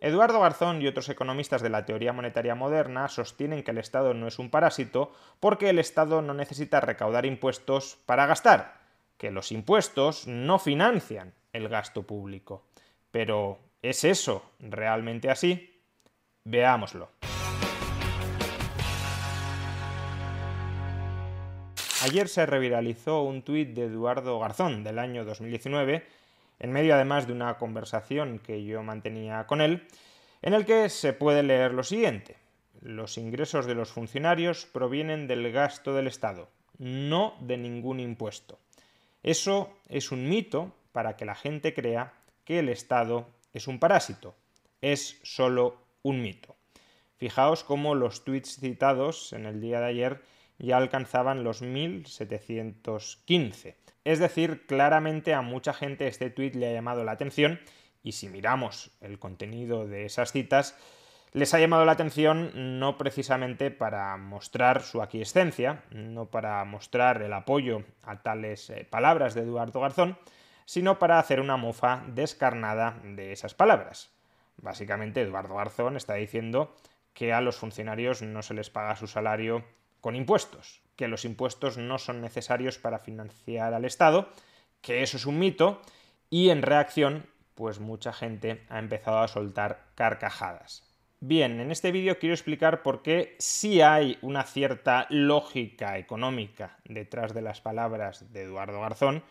Eduardo Garzón y otros economistas de la teoría monetaria moderna sostienen que el Estado no es un parásito porque el Estado no necesita recaudar impuestos para gastar, que los impuestos no financian el gasto público. Pero, ¿es eso realmente así? Veámoslo. Ayer se reviralizó un tuit de Eduardo Garzón del año 2019 en medio además de una conversación que yo mantenía con él, en el que se puede leer lo siguiente. Los ingresos de los funcionarios provienen del gasto del Estado, no de ningún impuesto. Eso es un mito para que la gente crea que el Estado es un parásito. Es solo un mito. Fijaos cómo los tweets citados en el día de ayer ya alcanzaban los 1715. Es decir, claramente a mucha gente este tuit le ha llamado la atención y si miramos el contenido de esas citas, les ha llamado la atención no precisamente para mostrar su aquiescencia, no para mostrar el apoyo a tales eh, palabras de Eduardo Garzón, sino para hacer una mofa descarnada de esas palabras. Básicamente, Eduardo Garzón está diciendo que a los funcionarios no se les paga su salario con impuestos, que los impuestos no son necesarios para financiar al Estado, que eso es un mito, y en reacción, pues mucha gente ha empezado a soltar carcajadas. Bien, en este vídeo quiero explicar por qué sí hay una cierta lógica económica detrás de las palabras de Eduardo Garzón,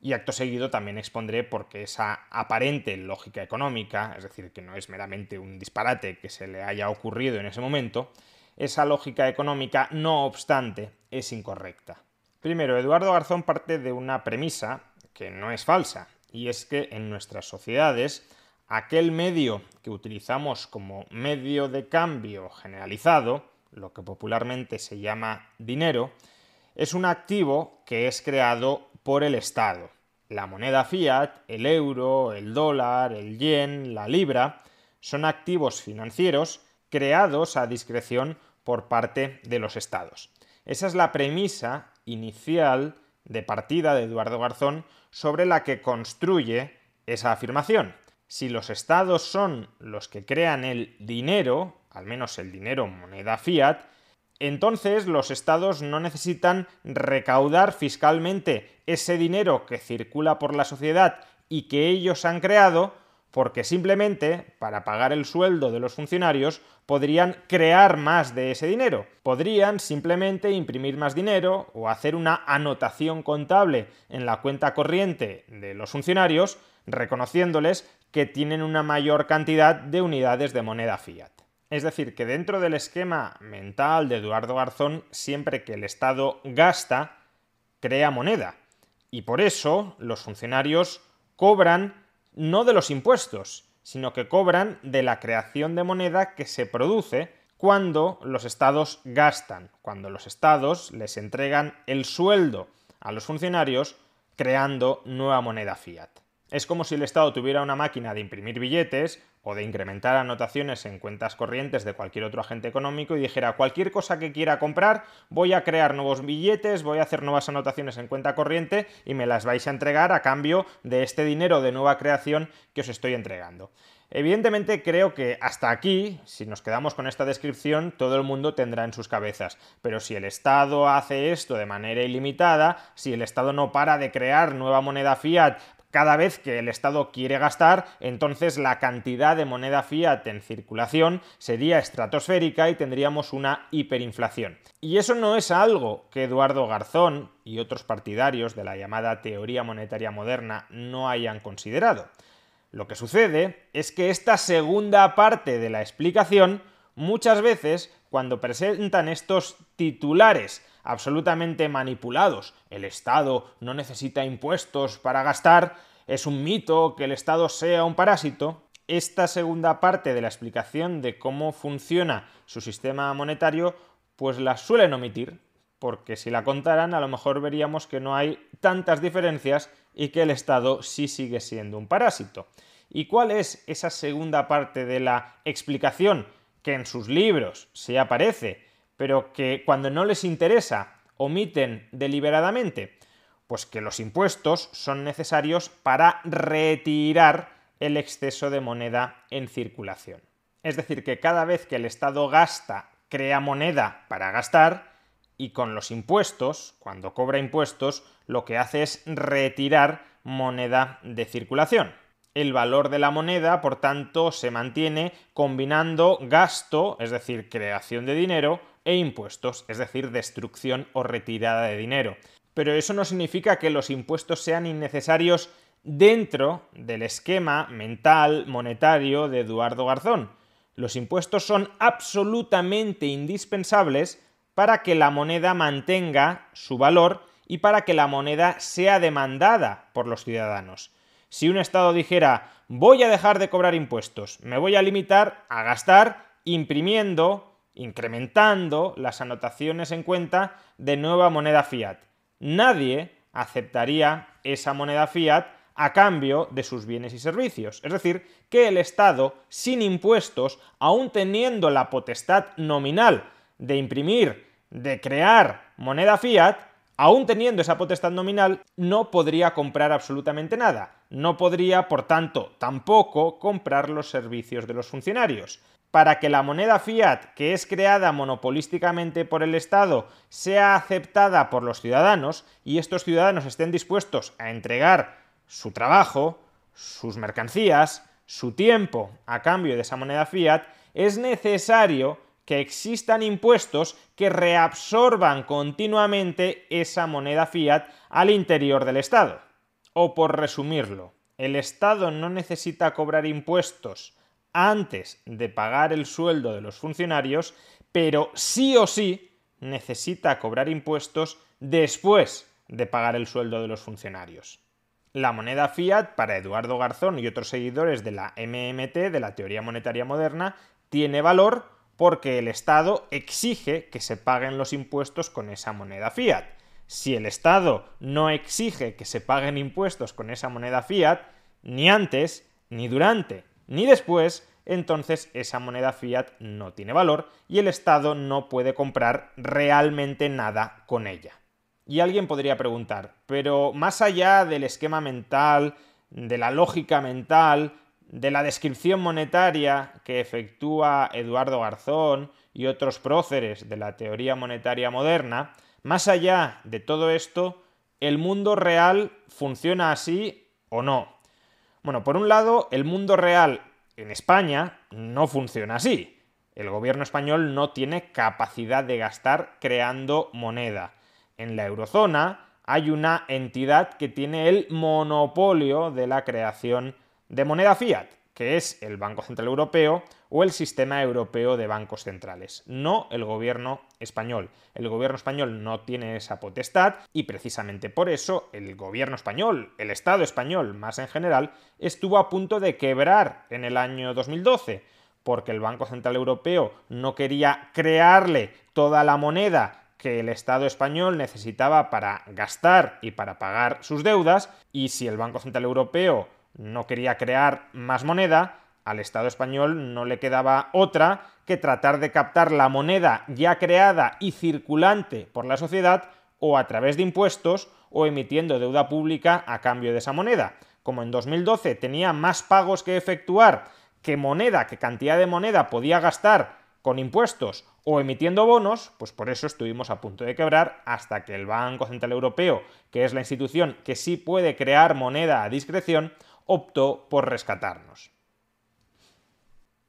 y acto seguido también expondré por qué esa aparente lógica económica, es decir, que no es meramente un disparate que se le haya ocurrido en ese momento, esa lógica económica, no obstante, es incorrecta. Primero, Eduardo Garzón parte de una premisa que no es falsa, y es que en nuestras sociedades aquel medio que utilizamos como medio de cambio generalizado, lo que popularmente se llama dinero, es un activo que es creado por el Estado. La moneda fiat, el euro, el dólar, el yen, la libra, son activos financieros creados a discreción por parte de los estados. Esa es la premisa inicial de partida de Eduardo Garzón sobre la que construye esa afirmación. Si los estados son los que crean el dinero, al menos el dinero moneda fiat, entonces los estados no necesitan recaudar fiscalmente ese dinero que circula por la sociedad y que ellos han creado porque simplemente para pagar el sueldo de los funcionarios podrían crear más de ese dinero. Podrían simplemente imprimir más dinero o hacer una anotación contable en la cuenta corriente de los funcionarios, reconociéndoles que tienen una mayor cantidad de unidades de moneda fiat. Es decir, que dentro del esquema mental de Eduardo Garzón, siempre que el Estado gasta, crea moneda. Y por eso los funcionarios cobran no de los impuestos, sino que cobran de la creación de moneda que se produce cuando los estados gastan, cuando los estados les entregan el sueldo a los funcionarios creando nueva moneda fiat. Es como si el Estado tuviera una máquina de imprimir billetes o de incrementar anotaciones en cuentas corrientes de cualquier otro agente económico y dijera cualquier cosa que quiera comprar, voy a crear nuevos billetes, voy a hacer nuevas anotaciones en cuenta corriente y me las vais a entregar a cambio de este dinero de nueva creación que os estoy entregando. Evidentemente creo que hasta aquí, si nos quedamos con esta descripción, todo el mundo tendrá en sus cabezas. Pero si el Estado hace esto de manera ilimitada, si el Estado no para de crear nueva moneda fiat cada vez que el Estado quiere gastar, entonces la cantidad de moneda fiat en circulación sería estratosférica y tendríamos una hiperinflación. Y eso no es algo que Eduardo Garzón y otros partidarios de la llamada teoría monetaria moderna no hayan considerado. Lo que sucede es que esta segunda parte de la explicación muchas veces cuando presentan estos titulares absolutamente manipulados. El Estado no necesita impuestos para gastar, es un mito que el Estado sea un parásito. Esta segunda parte de la explicación de cómo funciona su sistema monetario, pues la suelen omitir, porque si la contaran a lo mejor veríamos que no hay tantas diferencias y que el Estado sí sigue siendo un parásito. ¿Y cuál es esa segunda parte de la explicación que en sus libros se aparece pero que cuando no les interesa omiten deliberadamente? Pues que los impuestos son necesarios para retirar el exceso de moneda en circulación. Es decir, que cada vez que el Estado gasta, crea moneda para gastar, y con los impuestos, cuando cobra impuestos, lo que hace es retirar moneda de circulación. El valor de la moneda, por tanto, se mantiene combinando gasto, es decir, creación de dinero, e impuestos, es decir, destrucción o retirada de dinero. Pero eso no significa que los impuestos sean innecesarios dentro del esquema mental monetario de Eduardo Garzón. Los impuestos son absolutamente indispensables para que la moneda mantenga su valor y para que la moneda sea demandada por los ciudadanos. Si un Estado dijera voy a dejar de cobrar impuestos, me voy a limitar a gastar imprimiendo incrementando las anotaciones en cuenta de nueva moneda fiat. Nadie aceptaría esa moneda fiat a cambio de sus bienes y servicios. Es decir, que el Estado, sin impuestos, aún teniendo la potestad nominal de imprimir, de crear moneda fiat, aún teniendo esa potestad nominal, no podría comprar absolutamente nada. No podría, por tanto, tampoco comprar los servicios de los funcionarios para que la moneda fiat, que es creada monopolísticamente por el Estado, sea aceptada por los ciudadanos y estos ciudadanos estén dispuestos a entregar su trabajo, sus mercancías, su tiempo a cambio de esa moneda fiat, es necesario que existan impuestos que reabsorban continuamente esa moneda fiat al interior del Estado. O por resumirlo, el Estado no necesita cobrar impuestos antes de pagar el sueldo de los funcionarios, pero sí o sí necesita cobrar impuestos después de pagar el sueldo de los funcionarios. La moneda fiat, para Eduardo Garzón y otros seguidores de la MMT, de la teoría monetaria moderna, tiene valor porque el Estado exige que se paguen los impuestos con esa moneda fiat. Si el Estado no exige que se paguen impuestos con esa moneda fiat, ni antes, ni durante, ni después, entonces esa moneda fiat no tiene valor y el Estado no puede comprar realmente nada con ella. Y alguien podría preguntar, pero más allá del esquema mental, de la lógica mental, de la descripción monetaria que efectúa Eduardo Garzón y otros próceres de la teoría monetaria moderna, más allá de todo esto, ¿el mundo real funciona así o no? Bueno, por un lado, el mundo real en España no funciona así. El gobierno español no tiene capacidad de gastar creando moneda. En la eurozona hay una entidad que tiene el monopolio de la creación de moneda fiat, que es el Banco Central Europeo o el Sistema Europeo de Bancos Centrales, no el gobierno español. El gobierno español no tiene esa potestad y precisamente por eso el gobierno español, el Estado español más en general, estuvo a punto de quebrar en el año 2012 porque el Banco Central Europeo no quería crearle toda la moneda que el Estado español necesitaba para gastar y para pagar sus deudas, y si el Banco Central Europeo no quería crear más moneda, al Estado español no le quedaba otra que tratar de captar la moneda ya creada y circulante por la sociedad o a través de impuestos o emitiendo deuda pública a cambio de esa moneda. Como en 2012 tenía más pagos que efectuar que moneda, que cantidad de moneda podía gastar con impuestos o emitiendo bonos, pues por eso estuvimos a punto de quebrar hasta que el Banco Central Europeo, que es la institución que sí puede crear moneda a discreción, optó por rescatarnos.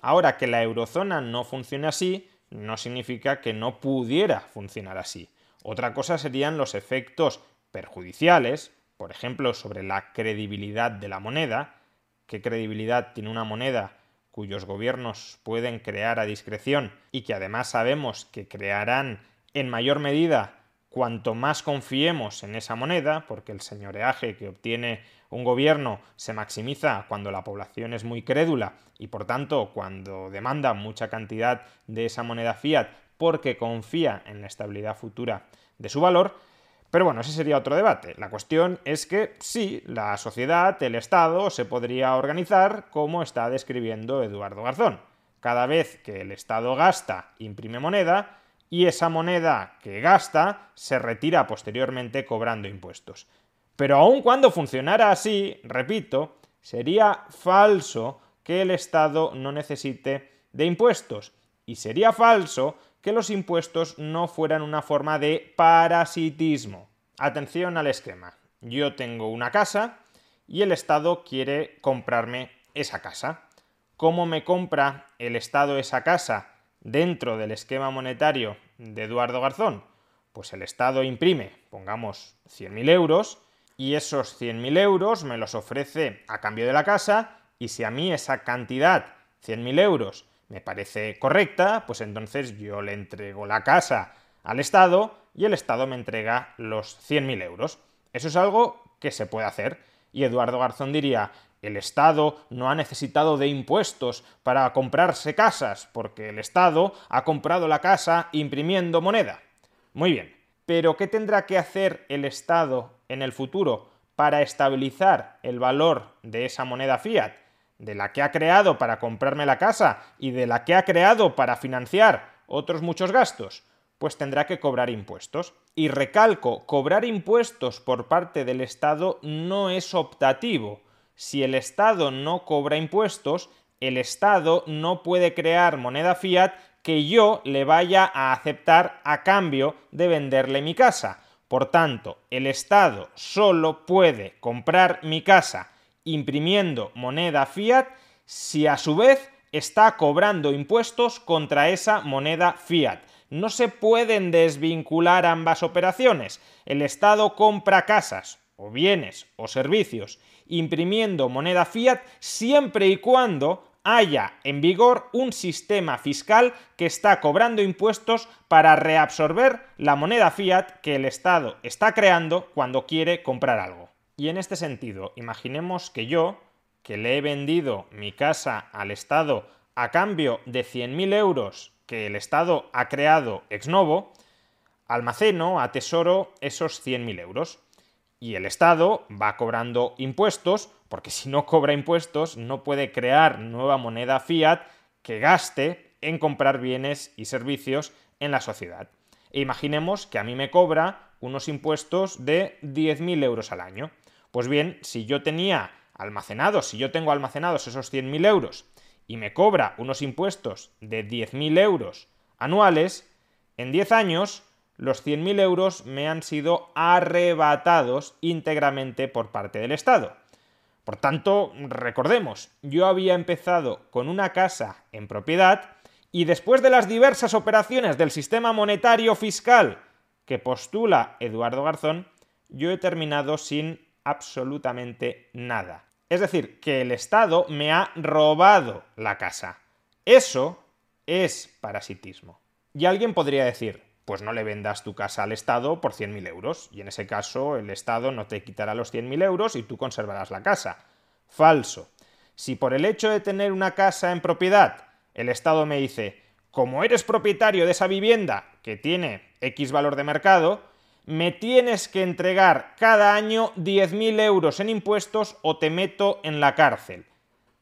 Ahora que la eurozona no funciona así, no significa que no pudiera funcionar así. Otra cosa serían los efectos perjudiciales, por ejemplo, sobre la credibilidad de la moneda. ¿Qué credibilidad tiene una moneda cuyos gobiernos pueden crear a discreción y que además sabemos que crearán en mayor medida cuanto más confiemos en esa moneda, porque el señoreaje que obtiene un gobierno se maximiza cuando la población es muy crédula y por tanto cuando demanda mucha cantidad de esa moneda fiat porque confía en la estabilidad futura de su valor. Pero bueno, ese sería otro debate. La cuestión es que sí, la sociedad, el Estado, se podría organizar como está describiendo Eduardo Garzón. Cada vez que el Estado gasta, imprime moneda, y esa moneda que gasta se retira posteriormente cobrando impuestos. Pero aun cuando funcionara así, repito, sería falso que el Estado no necesite de impuestos. Y sería falso que los impuestos no fueran una forma de parasitismo. Atención al esquema. Yo tengo una casa y el Estado quiere comprarme esa casa. ¿Cómo me compra el Estado esa casa dentro del esquema monetario de Eduardo Garzón? Pues el Estado imprime, pongamos, 100.000 euros y esos 100.000 euros me los ofrece a cambio de la casa y si a mí esa cantidad, 100.000 euros, me parece correcta, pues entonces yo le entrego la casa al Estado y el Estado me entrega los 100.000 euros. Eso es algo que se puede hacer. Y Eduardo Garzón diría, el Estado no ha necesitado de impuestos para comprarse casas, porque el Estado ha comprado la casa imprimiendo moneda. Muy bien, pero ¿qué tendrá que hacer el Estado en el futuro para estabilizar el valor de esa moneda fiat, de la que ha creado para comprarme la casa y de la que ha creado para financiar otros muchos gastos? Pues tendrá que cobrar impuestos. Y recalco, cobrar impuestos por parte del Estado no es optativo. Si el Estado no cobra impuestos, el Estado no puede crear moneda fiat que yo le vaya a aceptar a cambio de venderle mi casa. Por tanto, el Estado solo puede comprar mi casa imprimiendo moneda fiat si a su vez está cobrando impuestos contra esa moneda fiat. No se pueden desvincular ambas operaciones. El Estado compra casas o bienes o servicios imprimiendo moneda fiat siempre y cuando haya en vigor un sistema fiscal que está cobrando impuestos para reabsorber la moneda fiat que el Estado está creando cuando quiere comprar algo. Y en este sentido, imaginemos que yo, que le he vendido mi casa al Estado a cambio de 100.000 euros que el Estado ha creado ex novo, almaceno, atesoro esos 100.000 euros. Y el Estado va cobrando impuestos porque si no cobra impuestos no puede crear nueva moneda fiat que gaste en comprar bienes y servicios en la sociedad. E imaginemos que a mí me cobra unos impuestos de 10.000 euros al año. Pues bien, si yo tenía almacenados, si yo tengo almacenados esos 100.000 euros y me cobra unos impuestos de 10.000 euros anuales, en 10 años los 100.000 euros me han sido arrebatados íntegramente por parte del Estado. Por tanto, recordemos, yo había empezado con una casa en propiedad y después de las diversas operaciones del sistema monetario fiscal que postula Eduardo Garzón, yo he terminado sin absolutamente nada. Es decir, que el Estado me ha robado la casa. Eso es parasitismo. Y alguien podría decir, pues no le vendas tu casa al Estado por 100.000 euros, y en ese caso el Estado no te quitará los 100.000 euros y tú conservarás la casa. Falso. Si por el hecho de tener una casa en propiedad, el Estado me dice, como eres propietario de esa vivienda que tiene X valor de mercado, me tienes que entregar cada año 10.000 euros en impuestos o te meto en la cárcel.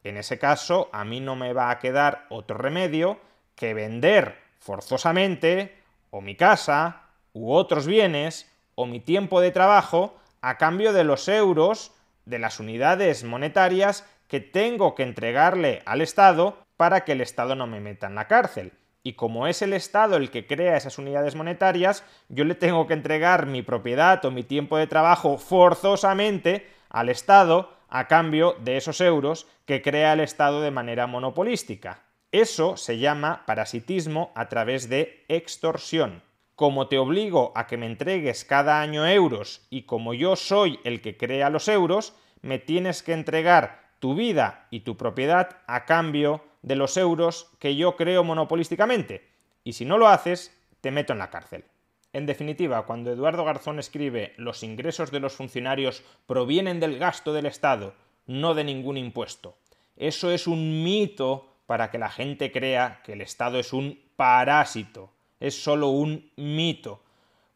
En ese caso, a mí no me va a quedar otro remedio que vender forzosamente o mi casa u otros bienes o mi tiempo de trabajo a cambio de los euros de las unidades monetarias que tengo que entregarle al Estado para que el Estado no me meta en la cárcel. Y como es el Estado el que crea esas unidades monetarias, yo le tengo que entregar mi propiedad o mi tiempo de trabajo forzosamente al Estado a cambio de esos euros que crea el Estado de manera monopolística. Eso se llama parasitismo a través de extorsión. Como te obligo a que me entregues cada año euros y como yo soy el que crea los euros, me tienes que entregar tu vida y tu propiedad a cambio de los euros que yo creo monopolísticamente. Y si no lo haces, te meto en la cárcel. En definitiva, cuando Eduardo Garzón escribe los ingresos de los funcionarios provienen del gasto del Estado, no de ningún impuesto, eso es un mito para que la gente crea que el Estado es un parásito, es solo un mito.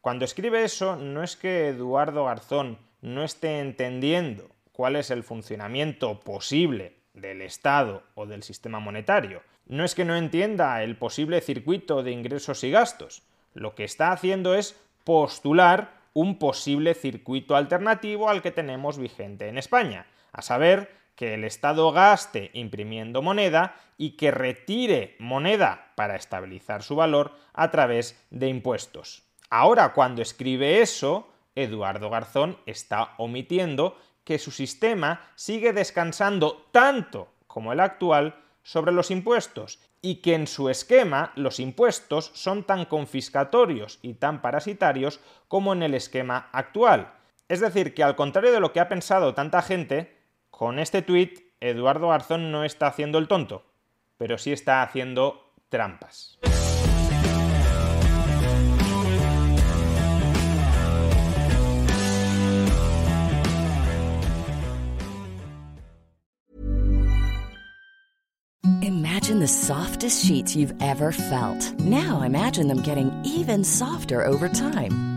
Cuando escribe eso, no es que Eduardo Garzón no esté entendiendo cuál es el funcionamiento posible del Estado o del sistema monetario. No es que no entienda el posible circuito de ingresos y gastos. Lo que está haciendo es postular un posible circuito alternativo al que tenemos vigente en España, a saber, que el Estado gaste imprimiendo moneda y que retire moneda para estabilizar su valor a través de impuestos. Ahora, cuando escribe eso, Eduardo Garzón está omitiendo que su sistema sigue descansando tanto como el actual sobre los impuestos y que en su esquema los impuestos son tan confiscatorios y tan parasitarios como en el esquema actual. Es decir, que al contrario de lo que ha pensado tanta gente, con este tuit Eduardo Garzón no está haciendo el tonto, pero sí está haciendo trampas. Imagine the softest sheets you've ever felt. Now imagine them getting even softer over time.